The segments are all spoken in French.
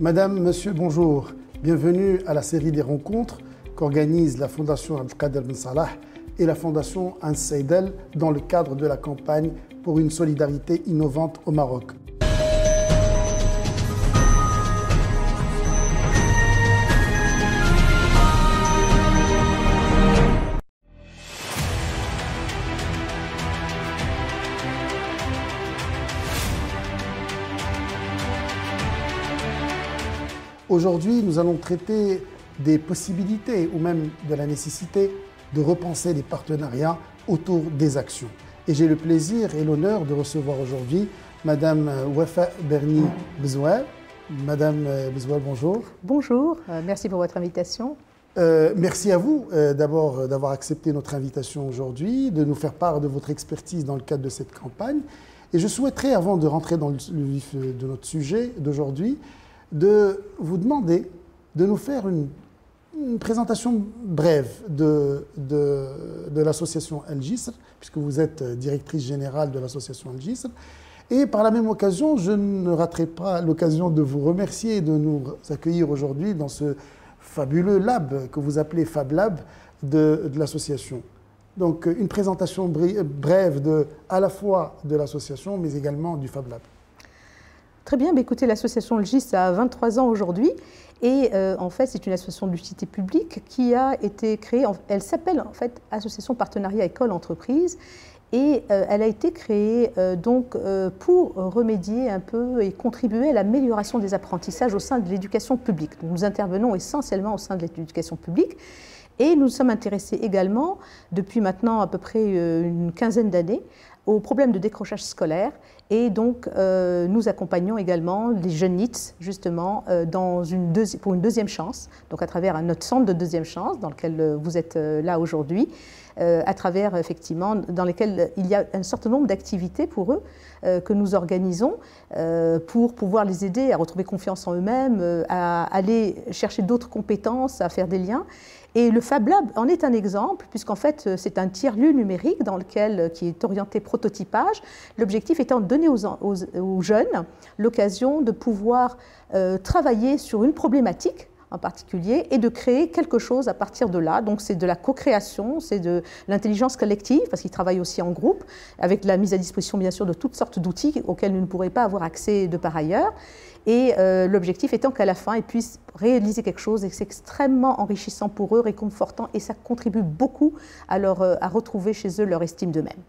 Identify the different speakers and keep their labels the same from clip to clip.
Speaker 1: Madame, Monsieur, bonjour. Bienvenue à la série des rencontres qu'organise la Fondation Abdelkader Ben Salah et la Fondation Hans Seidel dans le cadre de la campagne pour une solidarité innovante au Maroc. Aujourd'hui, nous allons traiter des possibilités ou même de la nécessité de repenser les partenariats autour des actions. Et j'ai le plaisir et l'honneur de recevoir aujourd'hui Madame Wafa Berni Bezouel. Madame Bezouel, bonjour.
Speaker 2: Bonjour, euh, merci pour votre invitation.
Speaker 1: Euh, merci à vous euh, d'abord d'avoir accepté notre invitation aujourd'hui, de nous faire part de votre expertise dans le cadre de cette campagne. Et je souhaiterais, avant de rentrer dans le vif de notre sujet d'aujourd'hui, de vous demander de nous faire une, présentation brève de, de, l'association El Gisr, puisque vous êtes directrice générale de l'association El Gisr. Et par la même occasion, je ne raterai pas l'occasion de vous remercier et de nous accueillir aujourd'hui dans ce fabuleux lab que vous appelez Fab Lab de, de l'association. Donc une présentation brève de, à la fois de l'association, mais également du Fab Lab.
Speaker 2: Très bien, mais écoutez, l'association LGIS a 23 ans aujourd'hui et euh, en fait c'est une association d'utilité publique qui a été créée, elle s'appelle en fait Association Partenariat École-Entreprise et euh, elle a été créée euh, donc pour remédier un peu et contribuer à l'amélioration des apprentissages au sein de l'éducation publique. nous intervenons essentiellement au sein de l'éducation publique et nous sommes intéressés également depuis maintenant à peu près une quinzaine d'années aux problèmes de décrochage scolaire et donc, euh, nous accompagnons également les jeunes NITS, justement, euh, pour une deuxième chance, donc à travers notre centre de deuxième chance, dans lequel euh, vous êtes là aujourd'hui, à travers, effectivement, dans lesquels il y a un certain nombre d'activités pour eux que nous organisons pour pouvoir les aider à retrouver confiance en eux-mêmes, à aller chercher d'autres compétences, à faire des liens. Et le Fab Lab en est un exemple, puisqu'en fait, euh, c'est un tiers-lieu numérique dans lequel, euh, qui est orienté prototypage. L'objectif étant de donner aux, jeunes l'occasion de pouvoir euh, travailler sur une problématique en particulier, et de créer quelque chose à partir de là. Donc c'est de la co-création, c'est de l'intelligence collective, parce qu'ils travaillent aussi en groupe, avec la mise à disposition bien sûr de toutes sortes d'outils auxquels nous ne pourrions pas avoir accès de par ailleurs. Et euh, l'objectif étant qu'à la fin, ils puissent réaliser quelque chose et c'est extrêmement enrichissant pour eux, réconfortant, et ça contribue beaucoup à, leur, euh, à retrouver chez eux leur estime d'eux-mêmes.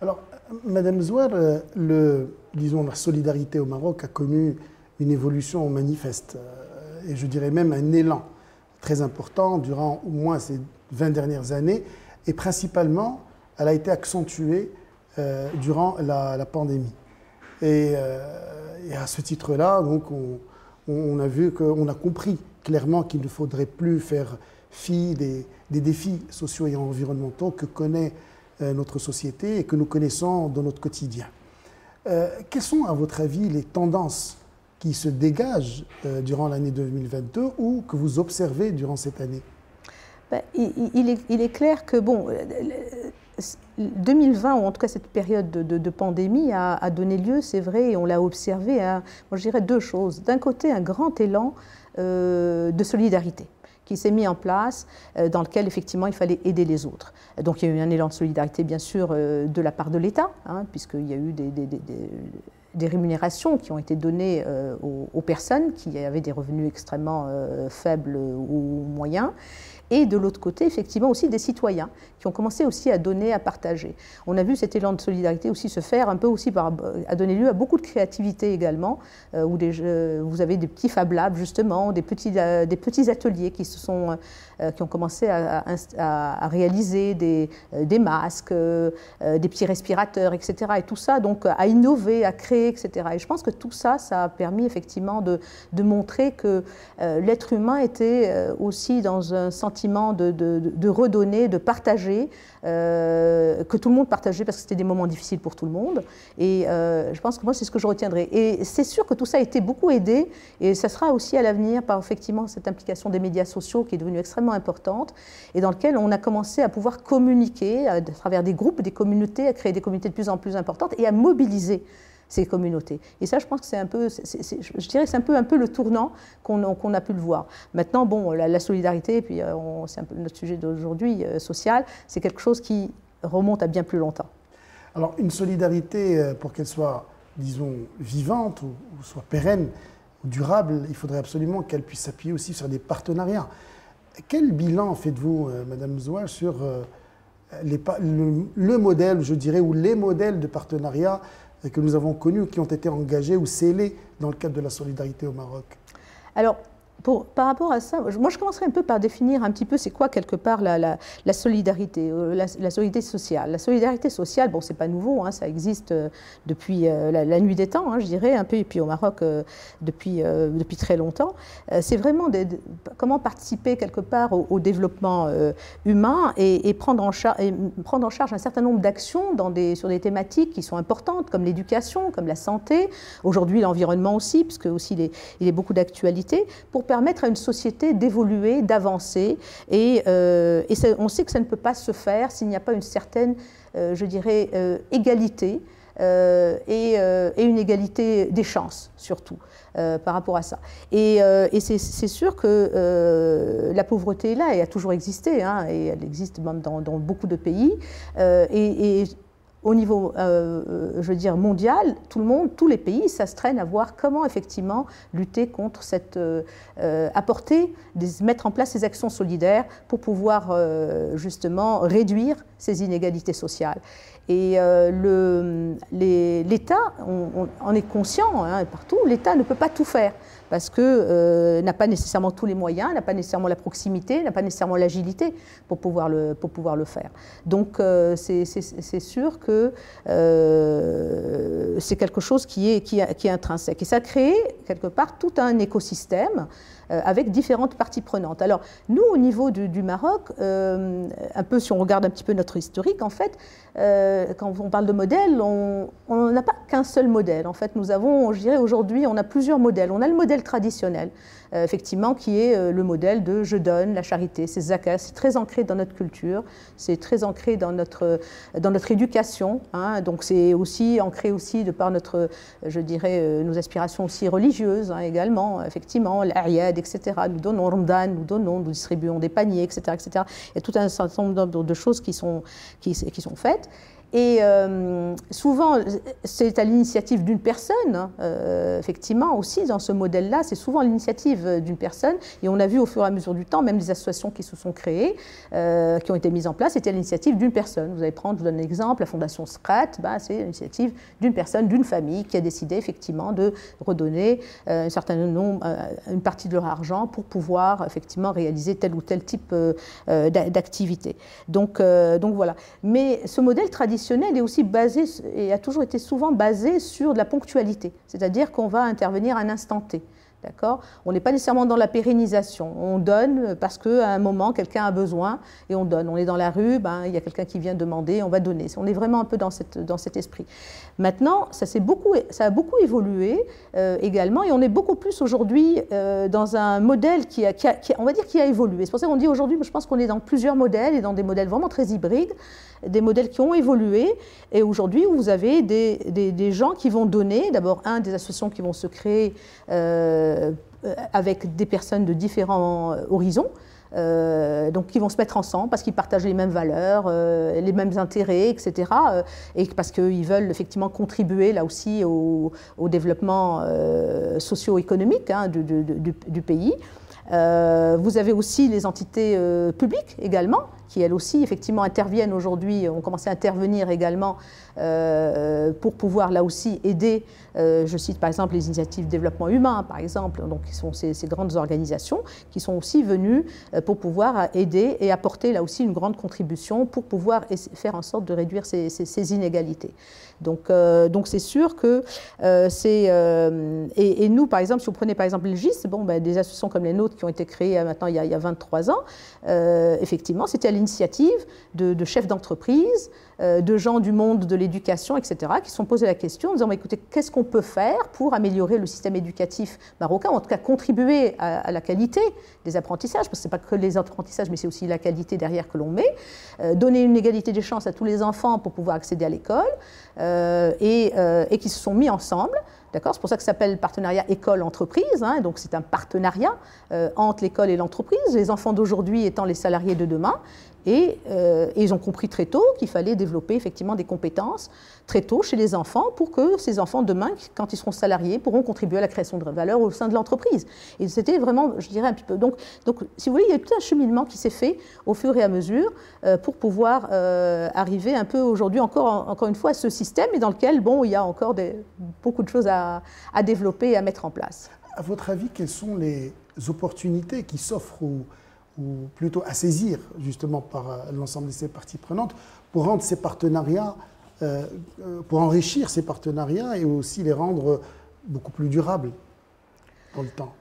Speaker 1: Alors, Madame Zouar, euh, disons, la solidarité au Maroc a connu une évolution manifeste, et je dirais même un élan très important durant au moins ces 20 dernières années, et principalement, elle a été accentuée durant la, pandémie. Et et à ce titre-là, on, a vu qu'on a compris clairement qu'il ne faudrait plus faire fi des, défis sociaux et environnementaux que connaît euh, notre société et que nous connaissons dans notre quotidien. Euh, quelles sont, à votre avis, les tendances qui se dégagent euh, durant l'année 2022 ou que vous observez durant cette année
Speaker 2: ben, il, est, clair que, bon, 2020, ou en tout cas cette période de, pandémie, a, donné lieu, c'est vrai, et on l'a observé, à, moi je dirais deux choses. D'un côté, un grand élan euh, de solidarité qui s'est mis en place, euh, dans lequel effectivement il fallait aider les autres. Donc il y a eu un élan de solidarité bien sûr euh, de la part de l'État, hein, puisqu'il y a eu des, rémunérations qui ont été données aux, aux, personnes qui avaient des revenus extrêmement faibles ou moyens et de l'autre côté, effectivement, aussi des citoyens qui ont commencé aussi à donner, à partager. On a vu cet élan de solidarité aussi se faire un peu aussi par, à donner lieu à beaucoup de créativité également, euh, où des, vous avez des petits Fab Labs justement, des petits, euh, des petits ateliers qui, se sont, euh, qui ont commencé à, réaliser des, des masques, des petits respirateurs, etc. Et tout ça, donc à innover, à créer, etc. Et je pense que tout ça, ça a permis effectivement de, montrer que l'être humain était aussi dans un sentiment de, redonner, de partager, euh, que tout le monde partageait parce que c'était des moments difficiles pour tout le monde. Et euh, je pense que moi, c'est ce que je retiendrai. Et c'est sûr que tout ça a été beaucoup aidé, et ça sera aussi à l'avenir par effectivement cette implication des médias sociaux qui est devenue extrêmement importante, et dans lequel on a commencé à pouvoir communiquer à travers des groupes, des communautés, à créer des communautés de plus en plus importantes et à mobiliser ces communautés. Et ça, je pense que c'est un peu, je dirais, c'est un peu, un peu le tournant qu'on a pu le voir. Maintenant, bon, la, solidarité, puis c'est un peu notre sujet d'aujourd'hui social, c'est quelque chose qui remonte à bien plus longtemps.
Speaker 1: Alors, une solidarité, pour qu'elle soit, disons, vivante ou, ou soit pérenne, durable, il faudrait absolument qu'elle puisse s'appuyer aussi sur des partenariats. Quel bilan faites-vous, euh, Madame Zoua, sur euh, le, modèle, je dirais, ou les modèles de partenariat que nous avons connus, qui ont été engagés ou scellés dans le cadre de la solidarité au Maroc?
Speaker 2: Par rapport à ça, moi je commencerai un peu par définir un petit peu c'est quoi quelque part la, la, solidarité, euh, la, solidarité sociale. La solidarité sociale, bon c'est pas nouveau, hein, ça existe euh, depuis euh, la, nuit des temps, hein, je dirais, un peu, et puis au Maroc depuis, depuis très longtemps. c'est vraiment comment participer quelque part au, développement humain et, prendre en et, prendre en charge un certain nombre d'actions sur des thématiques qui sont importantes, comme l'éducation, comme la santé, aujourd'hui l'environnement aussi, puisque aussi il est, il est beaucoup d'actualité, pour permettre à une société d'évoluer, d'avancer. Et, euh, on sait que ça ne peut pas se faire s'il n'y a pas une certaine, euh, je dirais, euh, égalité. Et, une égalité des chances, surtout, par rapport à ça. Et, c'est sûr que la pauvreté est là, et a toujours existé, hein, et elle existe même dans, beaucoup de pays. Au niveau, euh, euh, mondial, tout le monde, tous les pays s'astreignent à voir comment effectivement lutter contre cette, euh, apporter, mettre en place ces actions solidaires pour pouvoir justement réduire ces inégalités sociales. Et l'État, on, en est conscient hein, partout, l'État ne peut pas tout faire parce que euh, n'a pas nécessairement tous les moyens, n'a pas nécessairement la proximité, n'a pas nécessairement l'agilité pour pouvoir le, pour pouvoir le faire. Donc euh, c'est sûr que euh, c'est quelque chose qui est, qui, qui, est intrinsèque. Et ça crée quelque part tout un écosystème euh, avec différentes parties prenantes. Alors, nous, au niveau du, Maroc, euh, un peu si on regarde un petit peu notre historique, en fait, euh, quand on parle de modèle, on n'a pas qu'un seul modèle. En fait, nous avons, je dirais aujourd'hui, on a plusieurs modèles. On a le modèle traditionnel, effectivement, qui est le modèle de je donne, la charité, c'est zakat, c'est très ancré dans notre culture, c'est très ancré dans notre, dans notre éducation, hein. donc c'est aussi ancré aussi de par notre, je dirais, nos aspirations aussi religieuses hein, également, effectivement, etc. Nous donnons Ramadan, nous donnons, nous distribuons des paniers, etc. etc. Il y a tout un certain nombre de choses qui sont, qui sont faites. Et euh, souvent, c'est à l'initiative d'une personne, hein, euh, effectivement, aussi dans ce modèle-là, c'est souvent l'initiative d'une personne. Et on a vu au fur et à mesure du temps, même des associations qui se sont créées, euh, qui ont été mises en place, c'était à l'initiative d'une personne. Vous allez prendre, je vous donne un exemple, la Fondation Scrat, bah, c'est l'initiative d'une personne, d'une famille qui a décidé effectivement de redonner un certain nombre, une partie de leur argent pour pouvoir effectivement réaliser tel ou tel type d'activité. Donc, donc voilà. Mais ce modèle traditionnel, est aussi basé et a toujours été souvent basé sur de la ponctualité, c'est-à-dire qu'on va intervenir à un instant T. On n'est pas nécessairement dans la pérennisation. On donne parce qu'à un moment, quelqu'un a besoin et on donne. On est dans la rue, ben, il y a quelqu'un qui vient demander, on va donner. On est vraiment un peu dans, cette, dans cet esprit. Maintenant, ça, beaucoup, ça a beaucoup évolué euh, également et on est beaucoup plus aujourd'hui euh, dans un modèle qui a, qui, a, on va dire, qui a évolué. C'est pour ça qu'on dit aujourd'hui, je pense qu'on est dans plusieurs modèles et dans des modèles vraiment très hybrides, des modèles qui ont évolué. Et aujourd'hui, vous avez des, des, gens qui vont donner, d'abord, un, des associations qui vont se créer. Euh, avec des personnes de différents euh, horizons. Euh, donc qui vont se mettre ensemble parce qu'ils partagent les mêmes valeurs, les mêmes intérêts, etc. et parce qu'ils veulent effectivement contribuer là aussi au, développement socio-économique hein, du, pays. vous avez aussi les entités publiques également, qui elles aussi effectivement interviennent aujourd'hui, ont commencé à intervenir également euh, pour pouvoir là aussi aider, euh, je cite par exemple les initiatives développement humain, par exemple, donc qui sont ces, grandes organisations qui sont aussi venues euh, pour pouvoir aider et apporter là aussi une grande contribution pour pouvoir faire en sorte de réduire ces, inégalités. Donc donc c'est sûr que c'est et, nous par exemple si vous prenez par exemple le GIS, bon ben, des associations comme les nôtres qui ont été créées maintenant il y a, il y a 23 ans, effectivement c'était à l'initiative de, chefs d'entreprise, euh, de gens du monde de l'éducation, etc., qui se sont posés la question en disant écoutez, qu'est-ce qu'on peut faire pour améliorer le système éducatif marocain, en tout cas contribuer à, la qualité des apprentissages, parce que ce n'est pas que les apprentissages, mais c'est aussi la qualité derrière que l'on met, euh, donner une égalité des chances à tous les enfants pour pouvoir accéder à l'école, euh, et, qui se sont mis ensemble c'est pour ça que ça s'appelle partenariat école-entreprise. Hein. donc c'est un partenariat euh, entre l'école et l'entreprise, les enfants d'aujourd'hui étant les salariés de demain. Euh, et, ils ont compris très tôt qu'il fallait développer effectivement des compétences très tôt chez les enfants pour que ces enfants, demain, quand ils seront salariés, pourront contribuer à la création de valeur au sein de l'entreprise. Et c'était vraiment, je dirais, un petit peu. Donc, donc, si vous voulez, il y a tout un cheminement qui s'est fait au fur et à mesure euh, pour pouvoir euh, arriver un peu aujourd'hui, encore, encore une fois, à ce système et dans lequel, bon, il y a encore beaucoup de choses à, à développer et à mettre en place.
Speaker 1: À votre avis, quelles sont les opportunités qui s'offrent aux ou plutôt à saisir justement par euh, l'ensemble de ces parties prenantes pour rendre ces partenariats, euh, pour enrichir ces partenariats et aussi les rendre beaucoup plus durables dans le temps.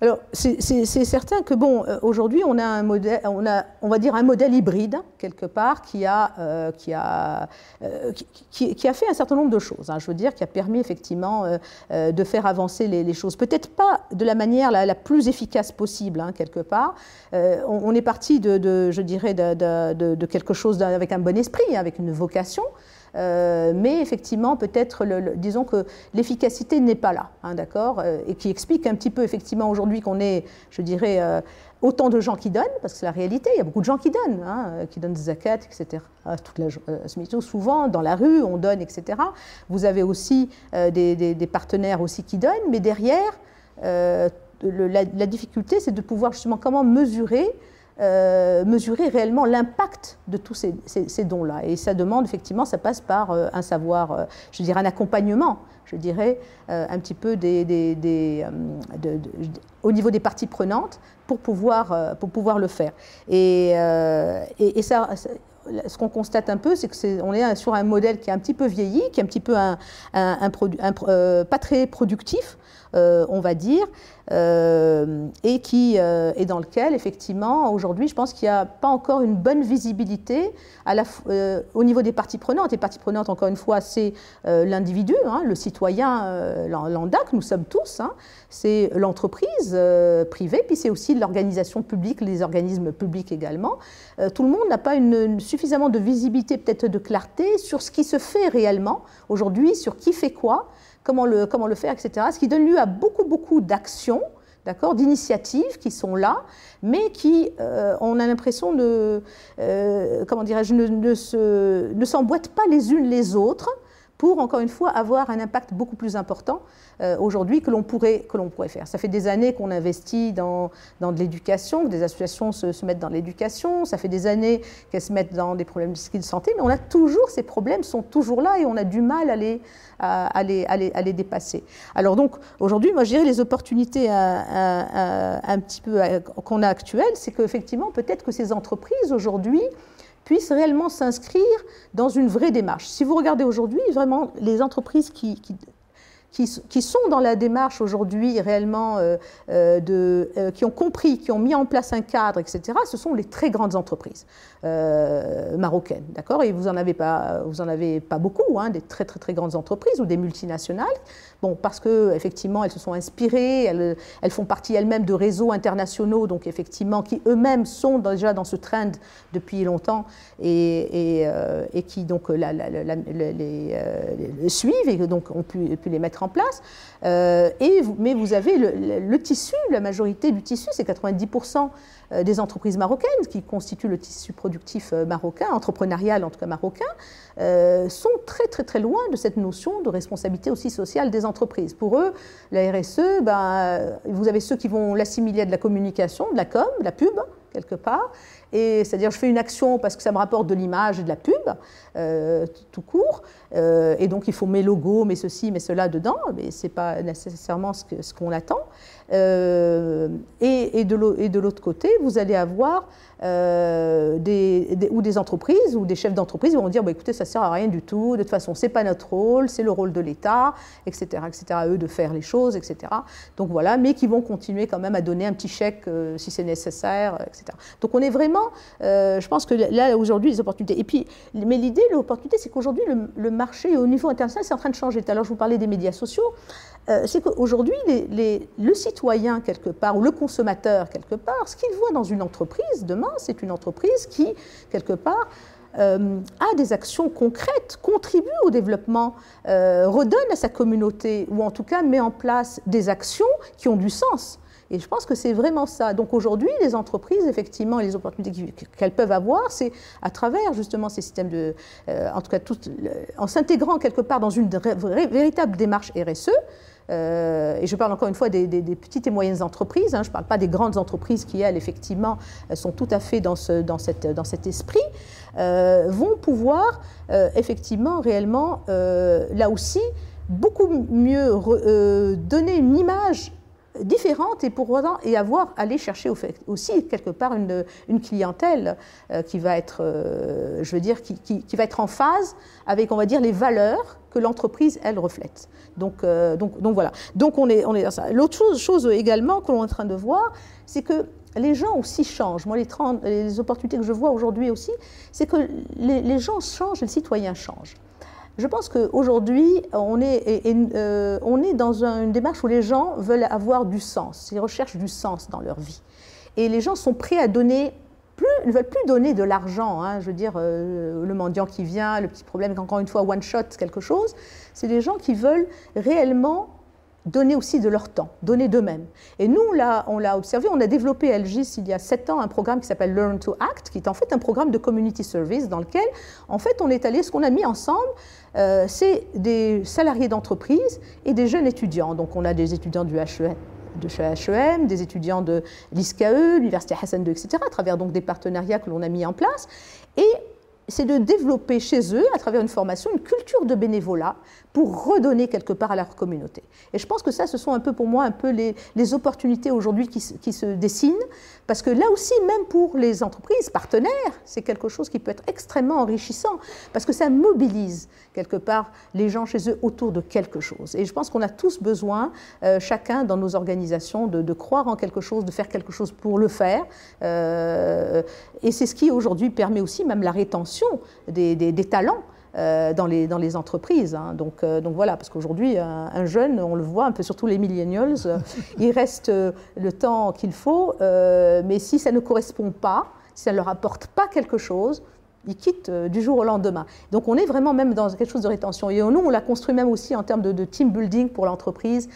Speaker 2: Alors, c'est certain que, bon, euh, aujourd'hui, on a un modèle, on a, on va dire, un modèle hybride, quelque part, qui a, euh, qui, a, euh, qui, a fait un certain nombre de choses. Hein, je veux dire, qui a permis, effectivement, de faire avancer les, choses. Peut-être pas de la manière la, plus efficace possible, hein, quelque part. On, est parti de, je dirais, de, quelque chose avec un bon esprit, avec une vocation. Euh, mais effectivement, peut-être, disons que l'efficacité n'est pas là, hein, d'accord euh, Et qui explique un petit peu, effectivement, aujourd'hui qu'on est, je dirais, euh, autant de gens qui donnent, parce que c'est la réalité, il y a beaucoup de gens qui donnent, hein, qui donnent des zakat, etc. Toute la, souvent, dans la rue, on donne, etc. Vous avez aussi des, partenaires aussi qui donnent, mais derrière, la, la, difficulté, c'est de pouvoir justement comment mesurer euh, mesurer réellement l'impact de tous ces, dons-là. Et ça demande, effectivement, ça passe par euh, un savoir, euh, je dirais un accompagnement, je dirais, un petit peu au niveau des parties prenantes pour pouvoir, pour pouvoir le faire. Et, et, ça, ce qu'on constate un peu, c'est qu'on est, est, sur un modèle qui est un petit peu vieilli, qui est un petit peu un, un, pas très productif, on va dire, euh, et qui euh, est dans lequel, effectivement, aujourd'hui, je pense qu'il n'y a pas encore une bonne visibilité euh, au niveau des parties prenantes. Et parties prenantes, encore une fois, c'est l'individu, hein, le citoyen lambda que nous sommes tous, hein. c'est l'entreprise privée, puis c'est aussi l'organisation publique, les organismes publics également. tout le monde n'a pas suffisamment de visibilité, peut-être de clarté sur ce qui se fait réellement aujourd'hui, sur qui fait quoi comment le, comment le faire, etc. Ce qui donne lieu à beaucoup, beaucoup d'actions, d'accord, d'initiatives qui sont là, mais qui, euh, on a l'impression de, euh, comment dirais-je, ne, ne s'emboîtent pas les unes les autres pour, encore une fois, avoir un impact beaucoup plus important euh, aujourd'hui que l'on pourrait, que pourrait faire. Ça fait des années qu'on investit dans, dans de l'éducation, que des associations se, se mettent dans l'éducation, ça fait des années qu'elles se mettent dans des problèmes de santé, mais on a toujours, ces problèmes sont toujours là et on a du mal à les, à, les, à les, à les dépasser. Alors donc, aujourd'hui, moi je dirais les opportunités un, un petit peu qu'on a actuelles, c'est qu'effectivement, peut-être que ces entreprises aujourd'hui, puissent réellement s'inscrire dans une vraie démarche. Si vous regardez aujourd'hui, vraiment, les entreprises qui, qui, sont dans la démarche aujourd'hui réellement, euh, euh, de, euh, qui ont compris, qui ont mis en place un cadre, etc., ce sont les très grandes entreprises marocaines. D'accord? Et vous n'en avez, pas, avez pas beaucoup, hein, des très, très, très grandes entreprises ou des multinationales. Bon, parce qu'effectivement, elles se sont inspirées, elles, font partie elles-mêmes de réseaux internationaux, donc effectivement, qui eux-mêmes sont déjà dans ce trend depuis longtemps et, qui donc les, suivent et donc ont pu, pu les mettre en place. Euh, et, mais vous avez le, tissu, la majorité du tissu, c'est 90% euh, des entreprises marocaines qui constituent le tissu productif euh, marocain, entrepreneurial en tout cas marocain, sont très très très loin de cette notion de responsabilité aussi sociale des entreprises. Pour eux, la RSE, ben, vous avez ceux qui vont l'assimiler à de la communication, de la com, de la pub, quelque part. Et c'est-à-dire, je fais une action parce que ça me rapporte de l'image et de la pub, tout court. Euh, et donc, il faut mes logos, mes ceci, mes cela dedans, mais ce n'est pas nécessairement ce qu'on attend. Euh, et, de l'autre côté, vous allez avoir des, ou des entreprises ou des chefs d'entreprise qui vont dire bah, écoutez, ça ne sert à rien du tout, de toute façon, ce n'est pas notre rôle, c'est le rôle de l'État, etc., etc., à eux de faire les choses, etc. Donc voilà, mais qui vont continuer quand même à donner un petit chèque si c'est nécessaire, etc. Donc on est vraiment, euh, je pense que là aujourd'hui les opportunités. Et puis, mais l'idée, l'opportunité, c'est qu'aujourd'hui le, marché au niveau international, c'est en train de changer. Alors je vous parlais des médias sociaux. Euh, c'est qu'aujourd'hui, le citoyen, quelque part, ou le consommateur, quelque part, ce qu'il voit dans une entreprise, demain, c'est une entreprise qui, quelque part, euh, a des actions concrètes, contribue au développement, euh, redonne à sa communauté, ou en tout cas met en place des actions qui ont du sens. Et je pense que c'est vraiment ça. Donc aujourd'hui, les entreprises, effectivement, les opportunités qu'elles peuvent avoir, c'est à travers justement ces systèmes de, en tout cas, en s'intégrant quelque part dans une véritable démarche RSE, euh, et je parle encore une fois des, petites et moyennes entreprises, hein. je ne parle pas des grandes entreprises qui, elles, effectivement, sont tout à fait dans, ce, dans, cette, dans cet esprit, euh, vont pouvoir, euh, effectivement, réellement, là aussi, beaucoup mieux donner une image différente et pour autant et avoir aller chercher aussi quelque part une, une clientèle qui va être, je veux dire, qui, qui, va être en phase avec, on va dire, les valeurs que l'entreprise elle reflète. Donc, euh, donc, donc voilà. Donc on est, on est ça. L'autre chose, également que l'on est en train de voir, c'est que les gens aussi changent. Moi, les, les opportunités que je vois aujourd'hui aussi, c'est que les, les, gens changent et le citoyen change. Je pense qu'aujourd'hui, on, est, euh, on est dans une démarche où les gens veulent avoir du sens, ils recherchent du sens dans leur vie. Et les gens sont prêts à donner plus, ne veulent plus donner de l'argent. Hein, je veux dire, euh, le mendiant qui vient, le petit problème, encore une fois, one shot, quelque chose. C'est des gens qui veulent réellement donner aussi de leur temps, donner d'eux-mêmes. Et nous, on l'a observé, on a développé à LGIS il y a sept ans un programme qui s'appelle Learn to Act, qui est en fait un programme de community service dans lequel, en fait, on est allé, ce qu'on a mis ensemble, euh, c'est des salariés d'entreprise et des jeunes étudiants. Donc, on a des étudiants du HEM, de chez HEM, des étudiants de l'ISKE, l'Université Hassan II, etc., à travers donc des partenariats que l'on a mis en place. Et c'est de développer chez eux, à travers une formation, une culture de bénévolat pour redonner quelque part à leur communauté. Et je pense que ça, ce sont un peu pour moi un peu les, opportunités aujourd'hui qui, se dessinent, parce que là aussi, même pour les entreprises partenaires, c'est quelque chose qui peut être extrêmement enrichissant, parce que ça mobilise quelque part les gens chez eux autour de quelque chose. Et je pense qu'on a tous besoin, euh, chacun dans nos organisations, de, croire en quelque chose, de faire quelque chose pour le faire. Euh, et c'est ce qui aujourd'hui permet aussi même la rétention des talents. Euh, dans, les, dans les entreprises. Hein. Donc, euh, donc voilà, parce qu'aujourd'hui, un, jeune, on le voit un peu, surtout les millennials, euh, il reste le temps qu'il faut, mais si ça ne correspond pas, si ça ne leur apporte pas quelque chose, ils quittent du jour au lendemain. Donc on est vraiment même dans quelque chose de rétention. Et nous, on l'a construit même aussi en termes de, team building pour l'entreprise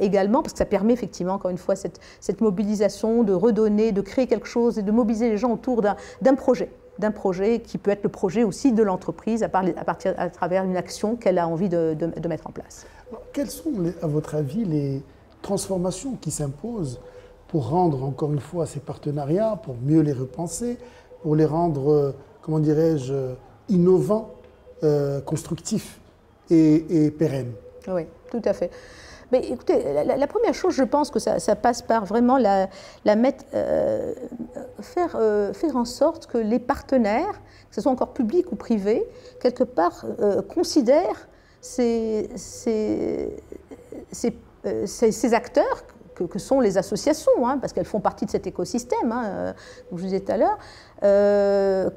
Speaker 2: également, parce que ça permet effectivement, encore une fois, cette, cette mobilisation, de redonner, de créer quelque chose et de mobiliser les gens autour d'un projet d'un projet qui peut être le projet aussi de l'entreprise à, partir, à travers une action qu'elle a envie de, mettre en place.
Speaker 1: quelles sont, à votre avis, les transformations qui s'imposent pour rendre, encore une fois, ces partenariats, pour mieux les repenser, pour les rendre, euh, comment dirais-je, innovants, euh, constructifs et, et pérennes?
Speaker 2: Oui, tout à fait. Mais écoutez, la, première chose, je pense que ça, passe par vraiment euh, faire, euh, faire en sorte que les partenaires, que ce soit encore publics ou privés, quelque part euh, considèrent ces, acteurs que, sont les associations, hein, parce qu'elles font partie de cet écosystème, hein, comme je vous disais tout à l'heure,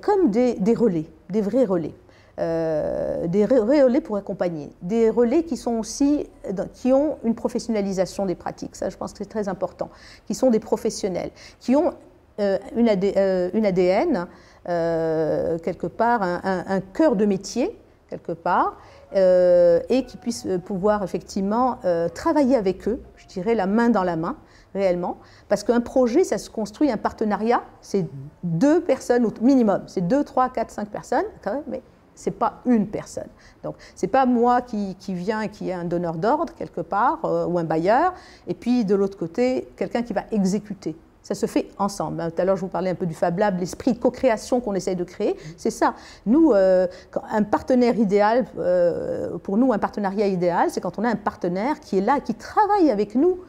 Speaker 2: comme des relais, des vrais relais. Euh, des relais pour accompagner, des relais qui sont aussi qui ont une professionnalisation des pratiques, ça je pense que c'est très important, qui sont des professionnels, qui ont euh, une, ADN euh, quelque part, un, cœur de métier quelque part, et qui puissent pouvoir effectivement travailler avec eux, je dirais la main dans la main, réellement. Parce qu'un projet, ça se construit, un partenariat, c'est deux personnes au minimum. C'est deux, trois, quatre, cinq personnes, quand mais c'est pas une personne. Donc, c'est pas moi qui, qui viens et qui est un donneur d'ordre quelque part euh, ou un bailleur, et puis de l'autre côté, quelqu'un qui va exécuter. Ça se fait ensemble. Tout à l'heure, je vous parlais un peu du Fab Lab, l'esprit de co-création qu'on essaye de créer. C'est ça. Nous, euh, un partenaire idéal, euh, pour nous, un partenariat idéal, c'est quand on a un partenaire qui est là, qui travaille avec nous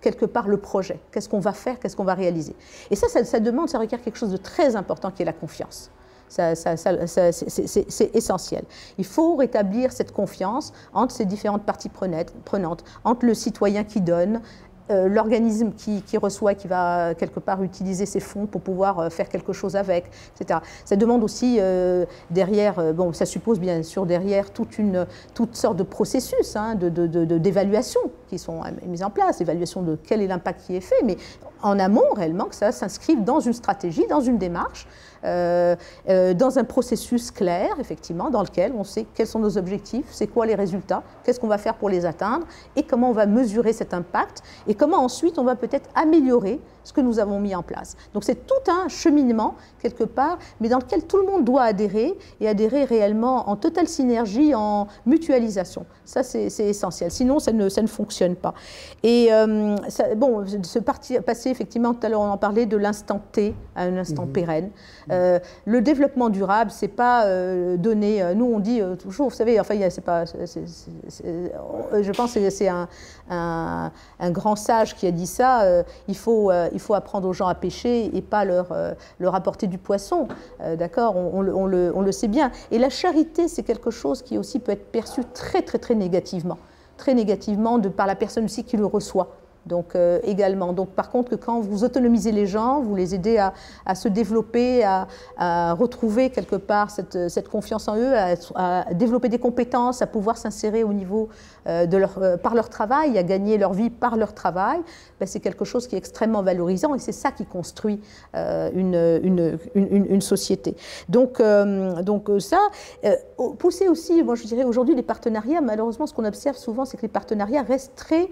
Speaker 2: quelque part le projet. Qu'est-ce qu'on va faire, qu'est-ce qu'on va réaliser? Et ça, ça, ça demande, ça requiert quelque chose de très important qui est la confiance c'est essentiel. Il faut rétablir cette confiance entre ces différentes parties prenantes, entre le citoyen qui donne l'organisme qui, qui, reçoit, qui va quelque part utiliser ces fonds pour pouvoir faire quelque chose avec, etc. Ça demande aussi derrière, bon, ça suppose bien sûr derrière toute une toute sorte de processus hein, d'évaluation qui sont mis en place, évaluation de quel est l'impact qui est fait, mais en amont réellement que ça s'inscrive dans une stratégie, dans une démarche euh, euh, dans un processus clair, effectivement, dans lequel on sait quels sont nos objectifs, c'est quoi les résultats, qu'est-ce qu'on va faire pour les atteindre, et comment on va mesurer cet impact, et comment ensuite on va peut-être améliorer ce que nous avons mis en place. Donc c'est tout un cheminement, quelque part, mais dans lequel tout le monde doit adhérer, et adhérer réellement en totale synergie, en mutualisation. Ça, c'est essentiel. Sinon, ça ne, ça ne fonctionne pas. Et euh, bon, ce parti, passer, effectivement, tout à l'heure, on en parlait de l'instant T à un instant mmh. pérenne. Euh, le développement durable, c'est pas euh, donné. Euh, nous, on dit toujours, vous savez, enfin, c'est pas. je pense que c'est un, un, grand sage qui a dit ça. il faut, il faut apprendre aux gens à pêcher et pas leur, leur apporter du poisson. D'accord on, on, le, on, le, sait bien. Et la charité, c'est quelque chose qui aussi peut être perçu très, très, très négativement. Très négativement de, par la personne aussi qui le reçoit. Donc euh, également. Donc par contre, quand vous autonomisez les gens, vous les aidez à, se développer, à, retrouver quelque part cette, cette confiance en eux, à, développer des compétences, à pouvoir s'insérer au niveau euh, de leur, euh, par leur travail, à gagner leur vie par leur travail, ben, c'est quelque chose qui est extrêmement valorisant et c'est ça qui construit une, une, une, une, société. Donc, donc ça, pousser aussi, moi je dirais aujourd'hui les partenariats, malheureusement ce qu'on observe souvent, c'est que les partenariats restent très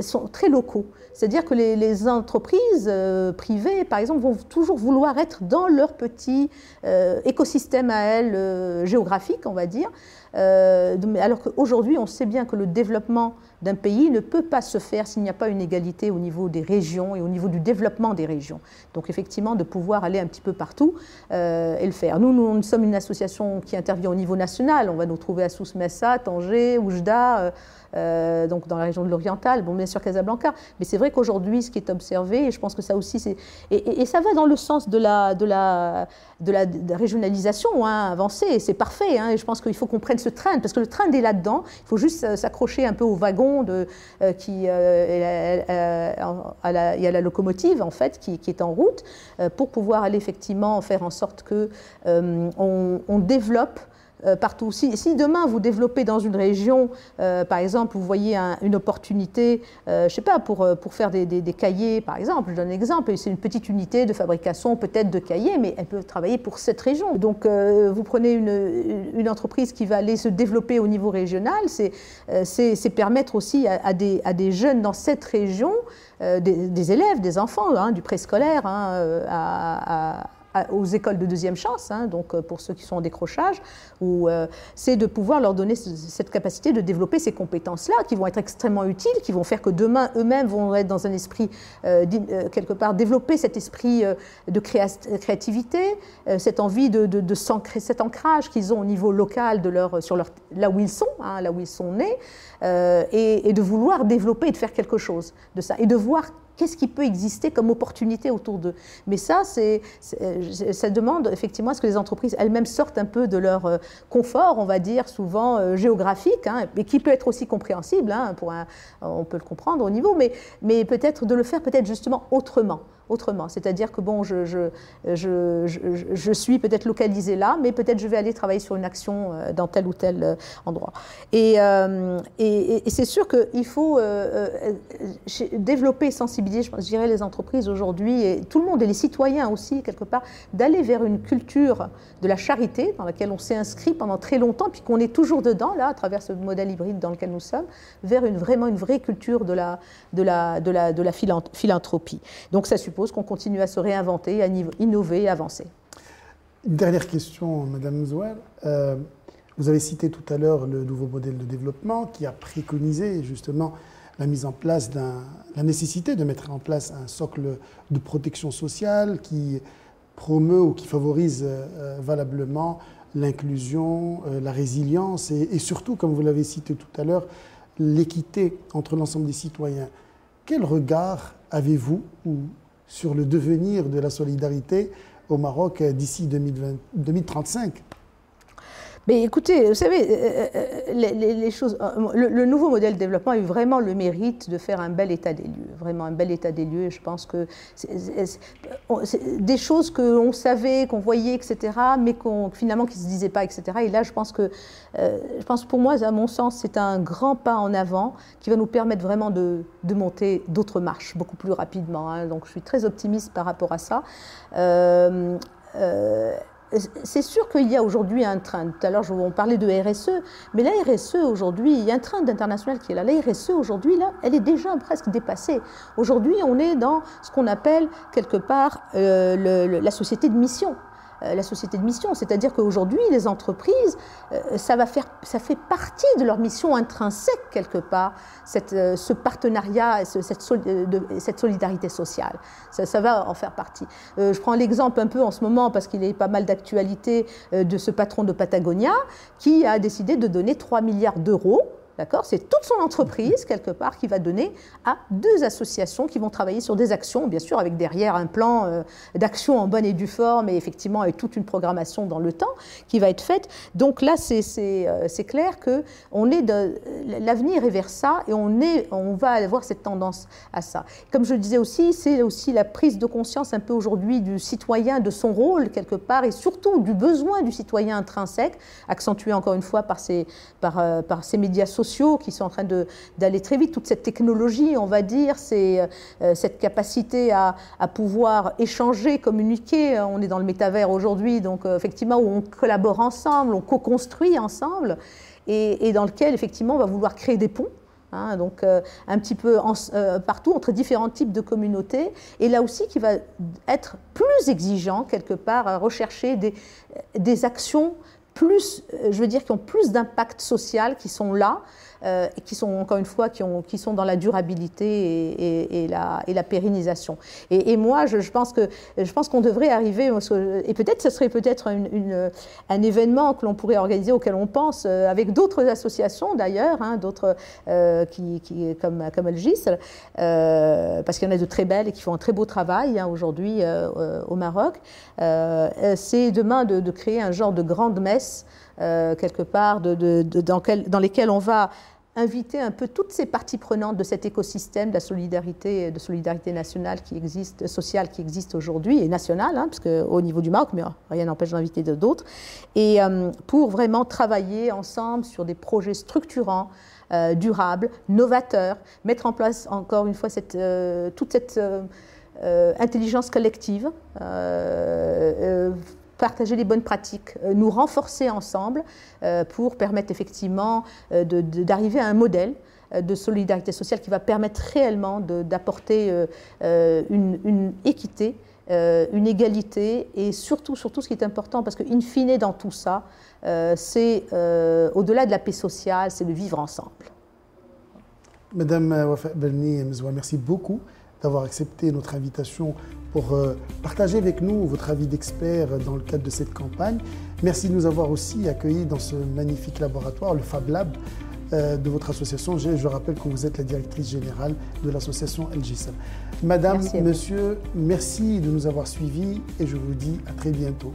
Speaker 2: sont très locaux. C'est-à-dire que les, entreprises euh, privées, par exemple, vont toujours vouloir être dans leur petit euh, écosystème à elles euh, géographique, on va dire. alors qu'aujourd'hui, on sait bien que le développement d'un pays ne peut pas se faire s'il n'y a pas une égalité au niveau des régions et au niveau du développement des régions. Donc effectivement, de pouvoir aller un petit peu partout et le faire. Nous, nous, sommes une association qui intervient au niveau national. On va nous trouver à Souss-Messa, Tanger, Oujda. Euh, donc dans la région de l'Oriental, bon, bien sûr Casablanca. Mais c'est vrai qu'aujourd'hui, ce qui est observé, et je pense que ça aussi, c'est. Et, ça va dans le sens de la, la, la, régionalisation hein, avancée, c'est parfait. Hein, et je pense qu'il faut qu'on prenne ce train, parce que le train est là-dedans. Il faut juste euh, s'accrocher un peu au wagon euh, qui. il y a la locomotive, en fait, qui, qui est en route, pour pouvoir aller effectivement faire en sorte que on, on développe euh, partout. Si, demain vous développez dans une région, euh, par exemple, vous voyez une opportunité, euh, je ne sais pas, pour, pour faire des, cahiers, par exemple, je donne un exemple, c'est une petite unité de fabrication peut-être de cahiers, mais elle peut travailler pour cette région. Donc vous prenez une, entreprise qui va aller se développer au niveau régional, c'est permettre aussi à, des, à, des, jeunes dans cette région, des, élèves, des enfants, hein, du préscolaire, hein, à aux écoles de deuxième chance, hein, donc euh, pour ceux qui sont en décrochage, euh, c'est de pouvoir leur donner cette capacité de développer ces compétences-là, qui vont être extrêmement utiles, qui vont faire que demain eux-mêmes vont être dans un esprit euh, quelque part développer cet esprit de créativité, cette envie de, de, cet ancrage qu'ils ont au niveau local de leur, sur leur, là où ils sont, hein, là où ils sont nés, et, et de vouloir développer et de faire quelque chose de ça, et de voir qu'est-ce qui peut exister comme opportunité autour d'eux? Mais ça, c'est, ça demande effectivement à ce que les entreprises elles-mêmes sortent un peu de leur euh, confort, on va dire, souvent euh, géographique, hein, mais qui peut être aussi compréhensible, hein, on peut le comprendre au niveau, mais peut-être de le faire peut-être justement autrement autrement. C'est-à-dire que bon, je, je, je, je suis peut-être localisé là, mais peut-être je vais aller travailler sur une action euh, dans tel ou tel euh, endroit. Euh, et, et, c'est sûr qu'il faut développer et sensibiliser, je, dirais, les entreprises aujourd'hui, et tout le monde, et les citoyens aussi, quelque part, d'aller vers une culture de la charité dans laquelle on s'est inscrit pendant très longtemps, puis qu'on est toujours dedans, là, à travers ce modèle hybride dans lequel nous sommes, vers une, vraiment une vraie culture de la, de la, de la, de la philanthropie. Donc ça suppose qu'on continue à se réinventer, à innover, à avancer.
Speaker 1: Une dernière question, Madame Zouel. Euh, vous avez cité tout à l'heure le nouveau modèle de développement qui a préconisé justement la mise en place la nécessité de mettre en place un socle de protection sociale qui promeut ou qui favorise euh, valablement l'inclusion, euh, la résilience et, et, surtout, comme vous l'avez cité tout à l'heure, l'équité entre l'ensemble des citoyens. Quel regard avez-vous ou sur le devenir de la solidarité au Maroc d'ici 2035
Speaker 2: mais écoutez, vous savez, euh, euh, les, choses. Euh, le, nouveau modèle de développement a eu vraiment le mérite de faire un bel état des lieux, vraiment un bel état des lieux. Je pense que c'est des choses qu'on savait, qu'on voyait, etc., mais qu'on finalement qui se disaient pas, etc. Et là, je pense que, je pense pour moi, à mon sens, c'est un grand pas en avant qui va nous permettre vraiment de, de monter d'autres marches beaucoup plus rapidement. Hein. Donc, je suis très optimiste par rapport à ça. Euh, c'est sûr qu'il y a aujourd'hui un train. Tout à l'heure, on parlait de RSE, mais la RSE aujourd'hui, il y a un train d'international qui est là. La RSE aujourd'hui, là, elle est déjà presque dépassée. Aujourd'hui, on est dans ce qu'on appelle quelque part euh, la société de mission. Euh, la société de mission. C'est-à-dire qu'aujourd'hui, les entreprises, euh, ça, va faire, ça fait partie de leur mission intrinsèque, quelque part, cette, euh, ce partenariat, cette, solidarité sociale. Ça, ça, va en faire partie. je prends l'exemple un peu en ce moment, parce qu'il a pas mal d'actualité, de ce patron de Patagonia, qui a décidé de donner 3 milliards d'euros D'accord? C'est toute son entreprise, quelque part, qui va donner à deux associations qui vont travailler sur des actions, bien sûr, avec derrière un plan euh, d'action en bonne et due forme, et effectivement avec toute une programmation dans le temps qui va être faite. Donc là, c'est euh, clair que l'avenir est vers ça, et on, va avoir cette tendance à ça. Comme je le disais aussi, c'est aussi la prise de conscience un peu aujourd'hui du citoyen, de son rôle, quelque part, et surtout du besoin du citoyen intrinsèque, accentué encore une fois par ces, euh, par ces médias sociaux qui sont en train d'aller très vite. Toute cette technologie, on va dire, c'est euh, cette capacité à, pouvoir échanger, communiquer. On est dans le métavers aujourd'hui, donc euh, effectivement, où on collabore ensemble, on co-construit ensemble, et, dans lequel, effectivement, on va vouloir créer des ponts. Hein, donc euh, un petit peu partout entre différents types de communautés, et là aussi qui va être plus exigeant quelque part à rechercher des, des actions plus, euh, je veux dire, qui ont plus d'impact social, qui sont là, euh, qui sont encore une fois qui, ont, qui sont dans la durabilité et, la, pérennisation. Et, moi, je, pense que je pense qu'on devrait arriver, et peut-être ce serait peut-être un événement que l'on pourrait organiser auquel on pense euh, avec d'autres associations d'ailleurs, hein, d'autres qui, qui, comme comme Elgis, parce qu'il y en a de très belles et qui font un très beau travail hein, aujourd'hui au Maroc. C'est demain de, de créer un genre de grande messe euh, quelque part, de, dans, dans, lesquelles on va inviter un peu toutes ces parties prenantes de cet écosystème de la solidarité, de solidarité nationale qui existe, sociale qui existe aujourd'hui, et nationale, hein, parce au niveau du Maroc, mais rien n'empêche d'inviter d'autres, et euh, pour vraiment travailler ensemble sur des projets structurants, euh, durables, novateurs, mettre en place encore une fois cette, toute cette intelligence collective partager les bonnes pratiques, euh, nous renforcer ensemble euh, pour permettre effectivement euh, d'arriver à un modèle de solidarité sociale qui va permettre réellement d'apporter une, équité, une égalité et surtout, surtout ce qui est important, parce qu'in fine dans tout ça, c'est au-delà de la paix sociale, c'est de vivre ensemble.
Speaker 1: Madame Wafa Belni, merci beaucoup d'avoir accepté notre invitation pour euh, partager avec nous votre avis d'expert dans le cadre de cette campagne. Merci de nous avoir aussi accueillis dans ce magnifique laboratoire, le Fab Lab euh, de votre association. Je, rappelle que vous êtes la directrice générale de l'association LGSM. Madame, monsieur, merci de nous avoir suivis et je vous dis à très bientôt.